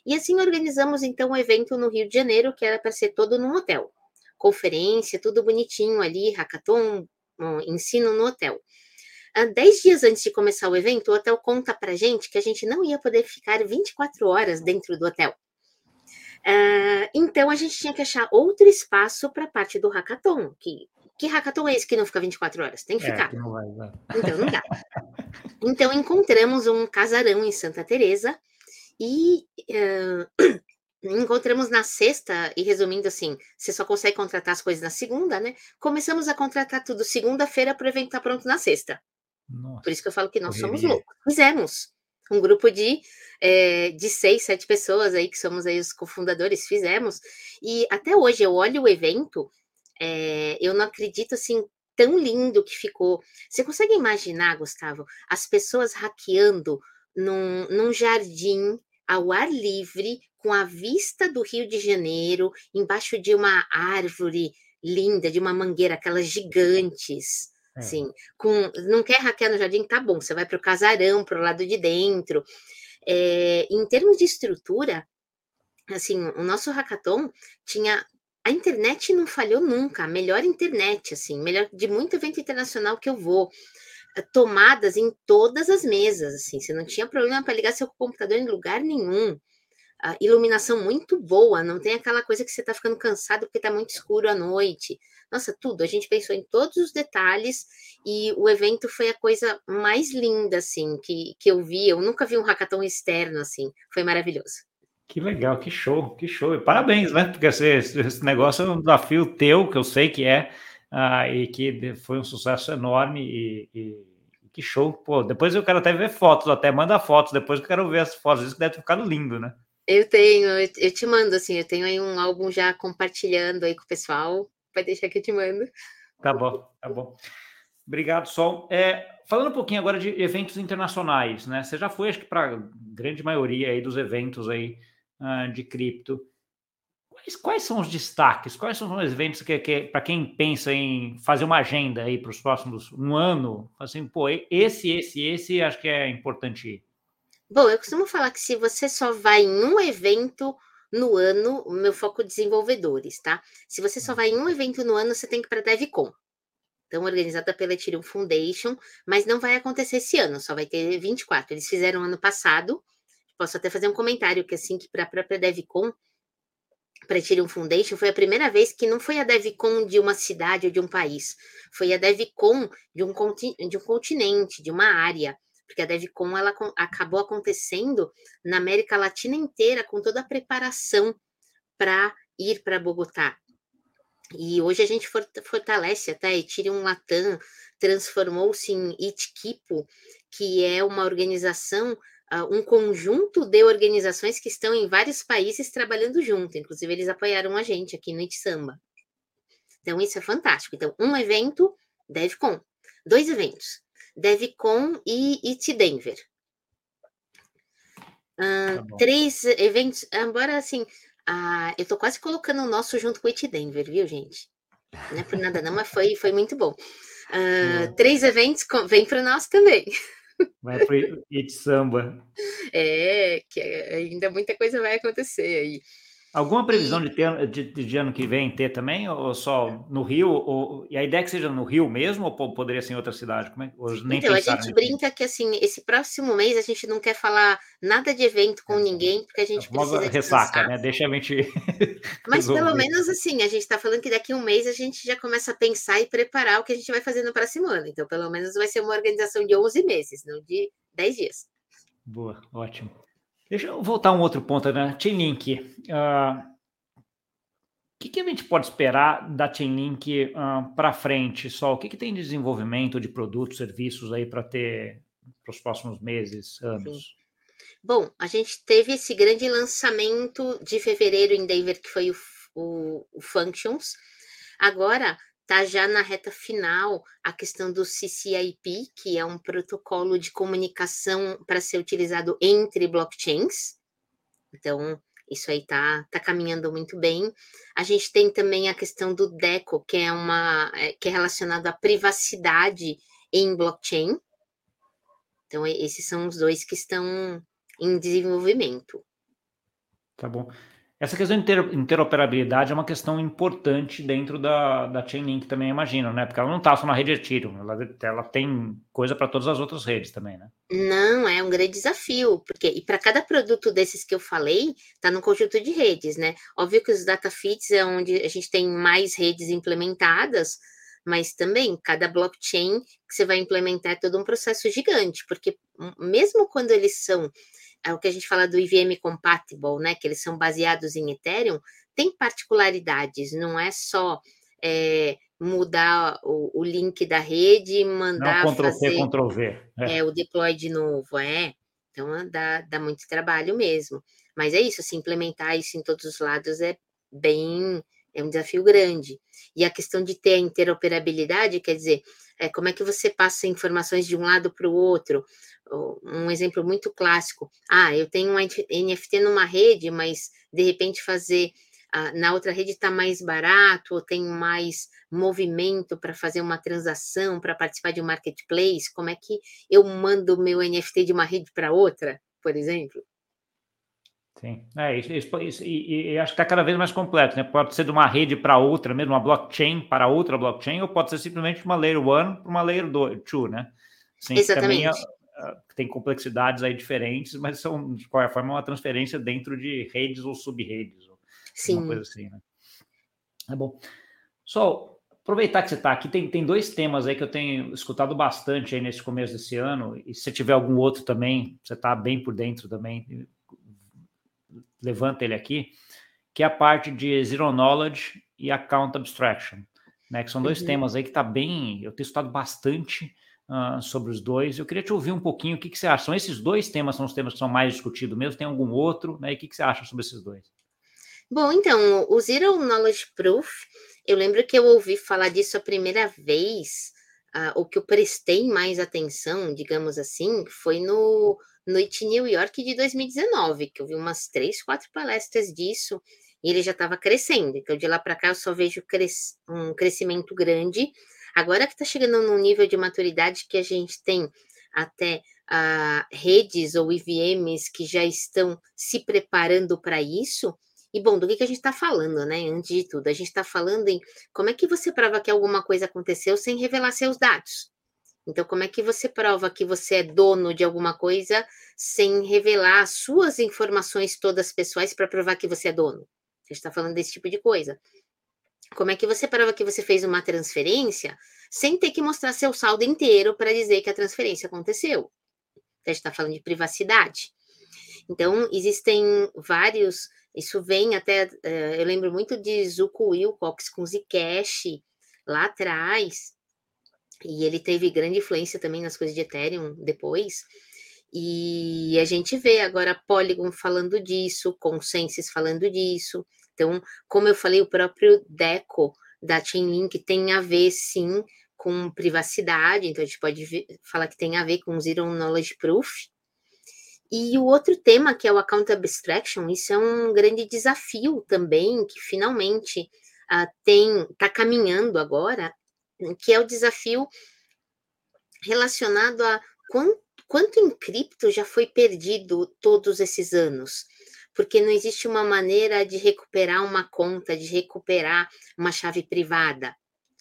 E assim organizamos então um evento no Rio de Janeiro que era para ser todo num hotel. Conferência, tudo bonitinho ali, hackathon, ensino no hotel. Ah, dez dias antes de começar o evento, o hotel conta para gente que a gente não ia poder ficar 24 horas dentro do hotel. Uh, então a gente tinha que achar outro espaço para a parte do hackathon. Que, que hackathon é esse que não fica 24 horas? Tem que é, ficar. Não vai, vai. Então não dá. então encontramos um casarão em Santa Teresa e uh, encontramos na sexta, e resumindo assim, você só consegue contratar as coisas na segunda, né? Começamos a contratar tudo segunda-feira para o evento estar tá pronto na sexta. Nossa, Por isso que eu falo que nós somos loucos. Fizemos. Um grupo de, é, de seis, sete pessoas aí, que somos aí os cofundadores, fizemos. E até hoje eu olho o evento, é, eu não acredito assim, tão lindo que ficou. Você consegue imaginar, Gustavo, as pessoas hackeando num, num jardim ao ar livre, com a vista do Rio de Janeiro, embaixo de uma árvore linda, de uma mangueira, aquelas gigantes. É. Assim, com, não quer hackear no jardim? Tá bom, você vai para o casarão, para o lado de dentro. É, em termos de estrutura, assim, o nosso hackathon tinha a internet não falhou nunca, a melhor internet, assim, melhor de muito evento internacional que eu vou. Eh, tomadas em todas as mesas, assim, você não tinha problema para ligar seu computador em lugar nenhum iluminação muito boa, não tem aquela coisa que você está ficando cansado porque está muito escuro à noite. Nossa, tudo. A gente pensou em todos os detalhes e o evento foi a coisa mais linda, assim, que, que eu vi. Eu nunca vi um hackathon externo, assim. Foi maravilhoso. Que legal, que show, que show. E parabéns, né? Porque esse, esse negócio é um desafio teu, que eu sei que é, uh, e que foi um sucesso enorme e, e que show. Pô, depois eu quero até ver fotos, até manda fotos, depois eu quero ver as fotos. Isso deve ter ficado lindo, né? Eu tenho, eu te mando, assim, eu tenho aí um álbum já compartilhando aí com o pessoal. Vai deixar que eu te mando. Tá bom, tá bom. Obrigado, Sol. É, falando um pouquinho agora de eventos internacionais, né? Você já foi, acho que, para a grande maioria aí dos eventos aí uh, de cripto. Quais, quais, são os destaques? Quais são os eventos que, que para quem pensa em fazer uma agenda aí para os próximos um ano? Assim, pô, esse, esse, esse, acho que é importante ir. Bom, eu costumo falar que se você só vai em um evento no ano, o meu foco é desenvolvedores, tá? Se você só hum. vai em um evento no ano, você tem que ir para a DevCon. Então, organizada pela Ethereum Foundation, mas não vai acontecer esse ano, só vai ter 24. Eles fizeram ano passado. Posso até fazer um comentário que assim que para a própria DevCon, para a Ethereum Foundation, foi a primeira vez que não foi a DevCon de uma cidade ou de um país, foi a DevCon de um, de um continente, de uma área porque a DevCon ela acabou acontecendo na América Latina inteira com toda a preparação para ir para Bogotá. E hoje a gente fortalece até Ethereum Latam, transformou-se em Itkipo, que é uma organização, um conjunto de organizações que estão em vários países trabalhando junto. Inclusive, eles apoiaram a gente aqui no Itsamba. Então, isso é fantástico. Então, um evento, DevCon. Dois eventos. DevCon e It Denver. Uh, tá três eventos, embora assim, uh, eu tô quase colocando o nosso junto com o It Denver, viu, gente? Não é por nada não, mas foi, foi muito bom. Uh, três eventos, vem para nós também. Vai para It Samba. É, que ainda muita coisa vai acontecer aí. Alguma previsão de, ter, de, de, ano que vem ter também, ou só no Rio? Ou, e a ideia é que seja no Rio mesmo, ou poderia ser em outra cidade? Como é, nem então, a gente brinca que assim, esse próximo mês a gente não quer falar nada de evento com é. ninguém, porque a gente precisa. Ressaca, né? Deixa a gente. Mas pelo menos assim, a gente está falando que daqui a um mês a gente já começa a pensar e preparar o que a gente vai fazer no próximo ano. Então, pelo menos vai ser uma organização de 11 meses, não de 10 dias. Boa, ótimo. Deixa eu voltar a um outro ponto, né? Chainlink. Uh, que, que, a gente pode esperar da Chainlink uh, para frente, só? O que, que, tem de desenvolvimento de produtos, serviços aí para ter para os próximos meses, anos? Sim. Bom, a gente teve esse grande lançamento de fevereiro em Denver, que foi o, o, o Functions. Agora está já na reta final a questão do CCIP, que é um protocolo de comunicação para ser utilizado entre blockchains. Então, isso aí tá, tá caminhando muito bem. A gente tem também a questão do DECO, que é uma é, que é relacionado à privacidade em blockchain. Então, esses são os dois que estão em desenvolvimento. Tá bom. Essa questão de interoperabilidade é uma questão importante dentro da, da Chainlink também, imagino, né? Porque ela não está só na rede Ethereum, ela, ela tem coisa para todas as outras redes também, né? Não, é um grande desafio, porque e para cada produto desses que eu falei, está no conjunto de redes, né? Óbvio que os data feeds é onde a gente tem mais redes implementadas, mas também cada blockchain que você vai implementar é todo um processo gigante, porque mesmo quando eles são é o que a gente fala do IVM compatible, né? Que eles são baseados em Ethereum, tem particularidades, não é só é, mudar o, o, link da rede e mandar não, Ctrl fazer Ctrl V. É. é. o deploy de novo, é. Então dá, dá muito trabalho mesmo. Mas é isso, se implementar isso em todos os lados é bem é um desafio grande. E a questão de ter interoperabilidade, quer dizer, é, como é que você passa informações de um lado para o outro? um exemplo muito clássico. Ah, eu tenho um NFT numa rede, mas de repente fazer ah, na outra rede está mais barato, ou tem mais movimento para fazer uma transação, para participar de um marketplace. Como é que eu mando meu NFT de uma rede para outra, por exemplo? Sim, é, isso, isso, e, e, acho que está cada vez mais completo, né? Pode ser de uma rede para outra, mesmo uma blockchain para outra blockchain, ou pode ser simplesmente uma layer one para uma layer 2, né? Sim, Exatamente. Também tem complexidades aí diferentes, mas são, de qualquer forma, uma transferência dentro de redes ou sub-redes, ou Sim. uma coisa assim, né? É bom. Sol, aproveitar que você está aqui, tem, tem dois temas aí que eu tenho escutado bastante aí nesse começo desse ano, e se tiver algum outro também, você está bem por dentro também, levanta ele aqui, que é a parte de Zero Knowledge e Account Abstraction, né? Que são dois uhum. temas aí que está bem, eu tenho estudado bastante, uh, sobre os dois. Eu queria te ouvir um pouquinho o que, que você acha. São esses dois temas, são os temas que são mais discutidos mesmo? Tem algum outro? Né? E o que, que você acha sobre esses dois? Bom, então, o Zero Knowledge Proof, eu lembro que eu ouvi falar disso a primeira vez, uh, o que eu prestei mais atenção, digamos assim, foi no Noite New York de 2019, que eu vi umas três, quatro palestras disso, e ele já estava crescendo. Então, de lá para cá, eu só vejo cres um crescimento grande. Agora que está chegando num nível de maturidade que a gente tem até uh, redes ou IVMs que já estão se preparando para isso. E bom, do que, que a gente está falando, né? Antes de tudo, a gente está falando em como é que você prova que alguma coisa aconteceu sem revelar seus dados. Então, como é que você prova que você é dono de alguma coisa sem revelar suas informações todas pessoais para provar que você é dono? A gente está falando desse tipo de coisa. Como é que você prova que você fez uma transferência sem ter que mostrar seu saldo inteiro para dizer que a transferência aconteceu? A gente está falando de privacidade. Então, existem vários. Isso vem até. Uh, eu lembro muito de Zuko Wilcox com Zcash lá atrás. E ele teve grande influência também nas coisas de Ethereum depois. E a gente vê agora Polygon falando disso, Consensus falando disso. Então, como eu falei, o próprio DECO da Chainlink tem a ver, sim, com privacidade, então a gente pode falar que tem a ver com Zero Knowledge Proof. E o outro tema, que é o Account Abstraction, isso é um grande desafio também, que finalmente uh, tem está caminhando agora, que é o desafio relacionado a quanto, quanto em cripto já foi perdido todos esses anos porque não existe uma maneira de recuperar uma conta, de recuperar uma chave privada,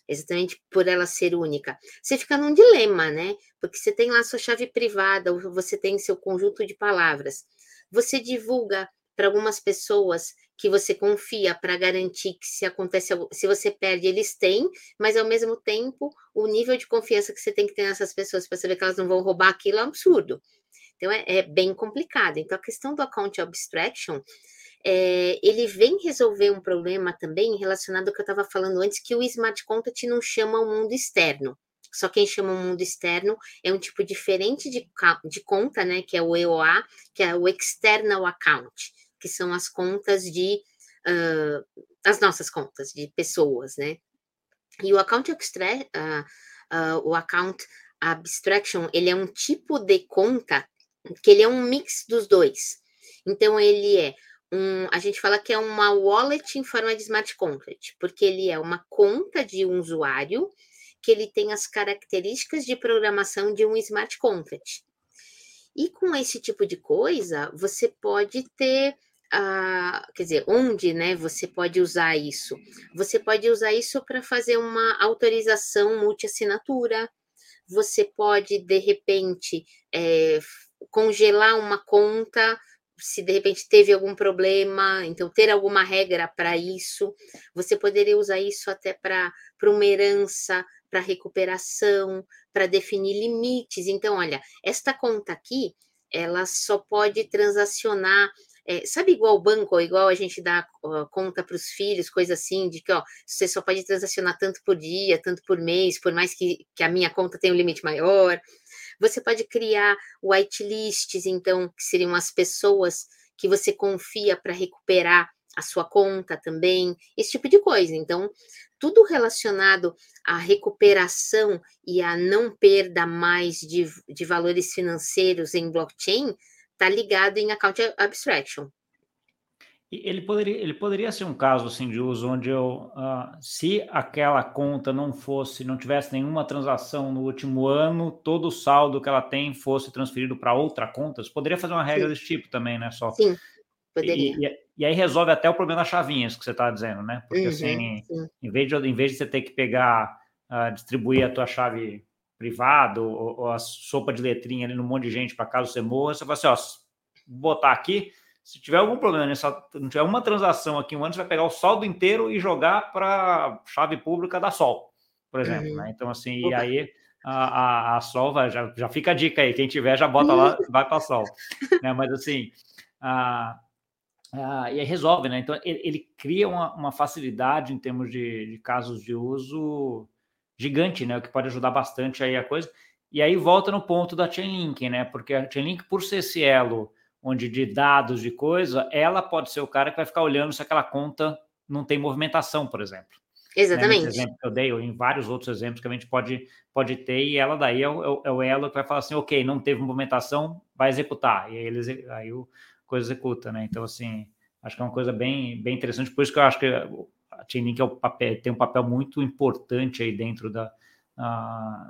exatamente por ela ser única. Você fica num dilema, né? Porque você tem lá sua chave privada, você tem seu conjunto de palavras. Você divulga para algumas pessoas que você confia para garantir que se acontece, se você perde, eles têm, mas ao mesmo tempo, o nível de confiança que você tem que ter nessas pessoas para saber que elas não vão roubar aquilo é um absurdo. Então, é, é, bem complicado. Então, a questão do account abstraction é, ele vem resolver um problema também relacionado ao que eu estava falando antes, que o smart contract não chama o mundo externo. Só quem chama o mundo externo é um tipo diferente de, de conta, né? Que é o EOA, que é o External Account, que são as contas de uh, as nossas contas de pessoas, né? E o account extra, uh, o account abstraction, ele é um tipo de conta que ele é um mix dos dois. Então ele é um, a gente fala que é uma wallet em forma de smart contract, porque ele é uma conta de um usuário que ele tem as características de programação de um smart contract. E com esse tipo de coisa, você pode ter quer dizer, onde né, você pode usar isso? Você pode usar isso para fazer uma autorização multi-assinatura, você pode, de repente, é, congelar uma conta se de repente teve algum problema, então ter alguma regra para isso. Você poderia usar isso até para uma herança, para recuperação, para definir limites. Então, olha, esta conta aqui, ela só pode transacionar. É, sabe igual o banco, igual a gente dá ó, conta para os filhos, coisa assim, de que ó, você só pode transacionar tanto por dia, tanto por mês, por mais que, que a minha conta tenha um limite maior. Você pode criar whitelists, então, que seriam as pessoas que você confia para recuperar a sua conta também, esse tipo de coisa. Então, tudo relacionado à recuperação e à não perda mais de, de valores financeiros em blockchain está ligado em account abstraction. Ele poderia, ele poderia ser um caso assim de uso onde eu, uh, se aquela conta não fosse, não tivesse nenhuma transação no último ano, todo o saldo que ela tem fosse transferido para outra conta. Você poderia fazer uma regra Sim. desse tipo também, né? Só. Sim, poderia. E, e, e aí resolve até o problema das chavinhas que você está dizendo, né? Porque uhum, assim, em vez, de, em vez de você ter que pegar, uh, distribuir a tua chave privada ou, ou, a sopa de letrinha ali no monte de gente para caso você morra, você fala assim, ó, botar aqui se tiver algum problema nessa, não tiver uma transação aqui um ano, você vai pegar o saldo inteiro e jogar para chave pública da Sol, por exemplo. Uhum. Né? Então, assim, e aí a, a, a, Sol vai, já, já fica a dica aí, quem tiver já bota lá, vai para a Sol. né? Mas assim, a, a, e aí resolve, né? Então ele, ele cria uma, uma, facilidade em termos de, de casos de uso gigante, né? O que pode ajudar bastante aí a coisa. E aí volta no ponto da Chainlink, né? Porque a Chainlink, por ser esse elo onde de dados, de coisa, ela pode ser o cara que vai ficar olhando se aquela conta não tem movimentação, por exemplo. Exatamente. Né? exemplo que eu dei, ou em vários outros exemplos que a gente pode, pode ter, e ela daí é o, é o elo que vai falar assim, ok, não teve movimentação, vai executar, e aí, eles, aí o coisa executa, né? Então, assim, acho que é uma coisa bem, bem interessante, por isso que eu acho que a Chainlink é o papel, tem um papel muito importante aí dentro da,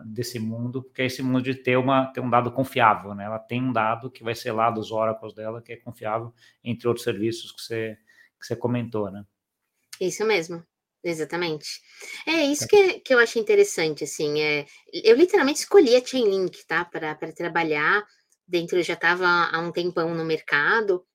desse mundo, porque é esse mundo de ter, uma, ter um dado confiável, né? Ela tem um dado que vai ser lá dos oracles dela, que é confiável, entre outros serviços que você, que você comentou, né? Isso mesmo. Exatamente. É isso que, é, que eu acho interessante, assim, é, eu literalmente escolhi a Chainlink, tá, para trabalhar dentro, eu já estava há um tempão no mercado,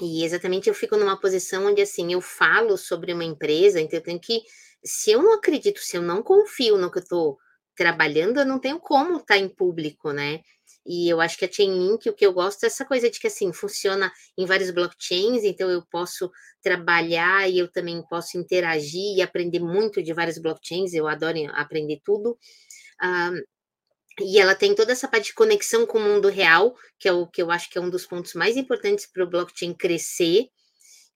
e exatamente eu fico numa posição onde, assim, eu falo sobre uma empresa, então eu tenho que se eu não acredito, se eu não confio no que eu estou trabalhando, eu não tenho como estar tá em público, né? E eu acho que a Chainlink, o que eu gosto é essa coisa de que assim funciona em vários blockchains, então eu posso trabalhar e eu também posso interagir e aprender muito de vários blockchains, eu adoro aprender tudo. E ela tem toda essa parte de conexão com o mundo real, que é o que eu acho que é um dos pontos mais importantes para o blockchain crescer.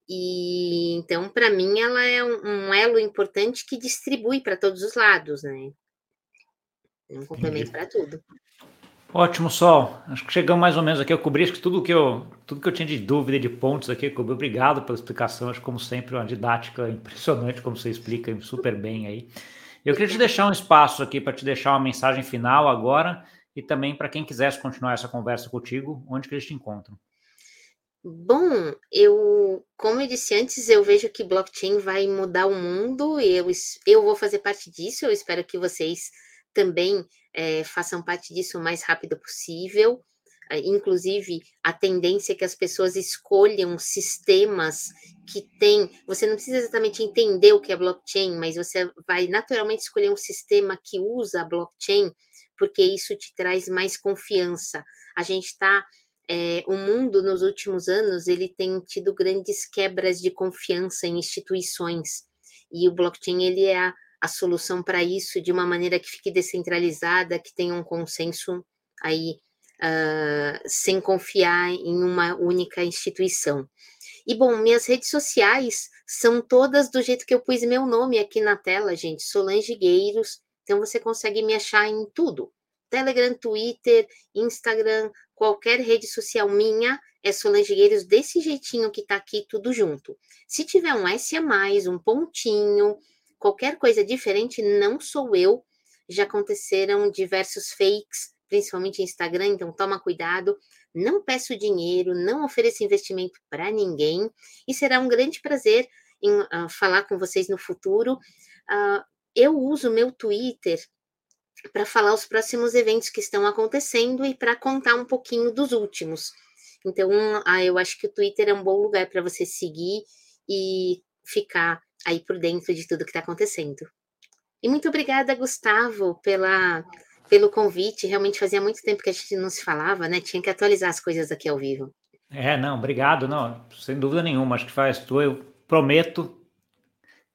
E então, para mim, ela é um, um, elo importante que distribui para todos os lados, né? Um complemento para tudo. Ótimo, Sol. Acho que chegamos mais ou menos aqui. Eu cobri acho que tudo que eu, tudo que eu tinha de dúvida de pontos aqui, eu cobri. Obrigado pela explicação. Acho como sempre uma didática impressionante, como você explica super bem aí. Eu queria te deixar um espaço aqui para te deixar uma mensagem final agora e também para quem quisesse continuar essa conversa contigo, onde que eles te encontram. Bom, eu, como eu disse antes, eu vejo que blockchain vai mudar o mundo e eu, eu vou fazer parte disso. Eu espero que vocês também é, façam parte disso o mais rápido possível. É, inclusive, a tendência é que as pessoas escolham sistemas que têm. Você não precisa exatamente entender o que é blockchain, mas você vai naturalmente escolher um sistema que usa a blockchain, porque isso te traz mais confiança. A gente está é, o mundo nos últimos anos ele tem tido grandes quebras de confiança em instituições e o blockchain ele é a, a solução para isso de uma maneira que fique descentralizada, que tenha um consenso aí uh, sem confiar em uma única instituição. E bom, minhas redes sociais são todas do jeito que eu pus meu nome aqui na tela, gente, Solange Gueiros. Então você consegue me achar em tudo. Telegram, Twitter, Instagram, qualquer rede social minha é Solange Gueiros desse jeitinho que tá aqui tudo junto. Se tiver um S a mais, um pontinho, qualquer coisa diferente, não sou eu. Já aconteceram diversos fakes, principalmente Instagram, então toma cuidado. Não peço dinheiro, não ofereço investimento para ninguém e será um grande prazer em uh, falar com vocês no futuro. Uh, eu uso meu Twitter para falar os próximos eventos que estão acontecendo e para contar um pouquinho dos últimos. Então, ah, eu acho que o Twitter é um bom lugar para você seguir e ficar aí por dentro de tudo que está acontecendo. E muito obrigada, Gustavo, pela, pelo convite. Realmente fazia muito tempo que a gente não se falava, né? Tinha que atualizar as coisas aqui ao vivo. É, não, obrigado. Não, sem dúvida nenhuma. Acho que faz tu, eu prometo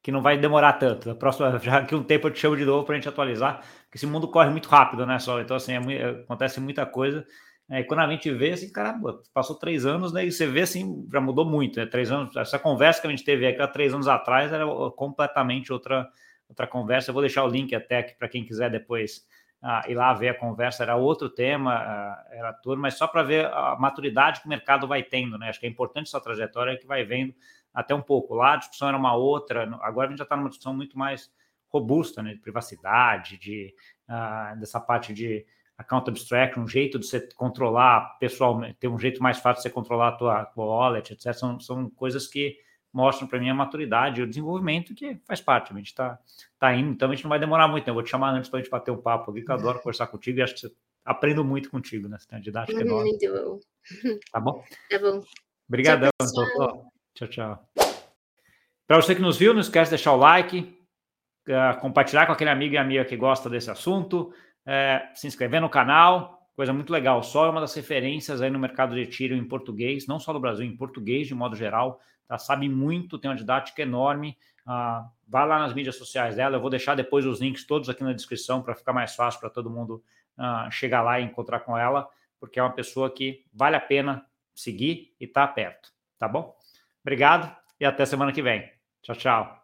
que não vai demorar tanto. A próxima, já que um tempo eu te chamo de novo para a gente atualizar, porque esse mundo corre muito rápido, né, só? Então, assim, é, acontece muita coisa. É, e quando a gente vê, assim, caramba, passou três anos, né? E você vê, assim, já mudou muito, né? Três anos, essa conversa que a gente teve aqui há três anos atrás era completamente outra, outra conversa. Eu vou deixar o link até aqui para quem quiser depois ah, ir lá ver a conversa. Era outro tema, ah, era tudo, mas só para ver a maturidade que o mercado vai tendo, né? Acho que é importante essa trajetória que vai vendo até um pouco. Lá a discussão era uma outra, agora a gente já está numa discussão muito mais robusta, né, de privacidade, de, uh, dessa parte de account abstraction, um jeito de você controlar pessoalmente, ter um jeito mais fácil de você controlar a tua, tua wallet, etc. São, são coisas que mostram para mim a maturidade e o desenvolvimento que faz parte. A gente está tá indo, então a gente não vai demorar muito. Né? Eu vou te chamar antes para a gente bater um papo aqui, que eu adoro conversar contigo e acho que você aprendo muito contigo, né? Você tem uma didática enorme. Muito bom. Tá bom? Tá bom. Obrigadão. Tchau, Tchau, tchau. Para você que nos viu, não esquece de deixar o like, uh, compartilhar com aquele amigo e amiga que gosta desse assunto, uh, se inscrever no canal, coisa muito legal. Sol é uma das referências aí no mercado de tiro em português, não só no Brasil, em português de modo geral. Tá? Sabe muito, tem uma didática enorme. Uh, vai lá nas mídias sociais dela, eu vou deixar depois os links todos aqui na descrição para ficar mais fácil para todo mundo uh, chegar lá e encontrar com ela, porque é uma pessoa que vale a pena seguir e tá perto, tá bom? Obrigado e até semana que vem. Tchau, tchau.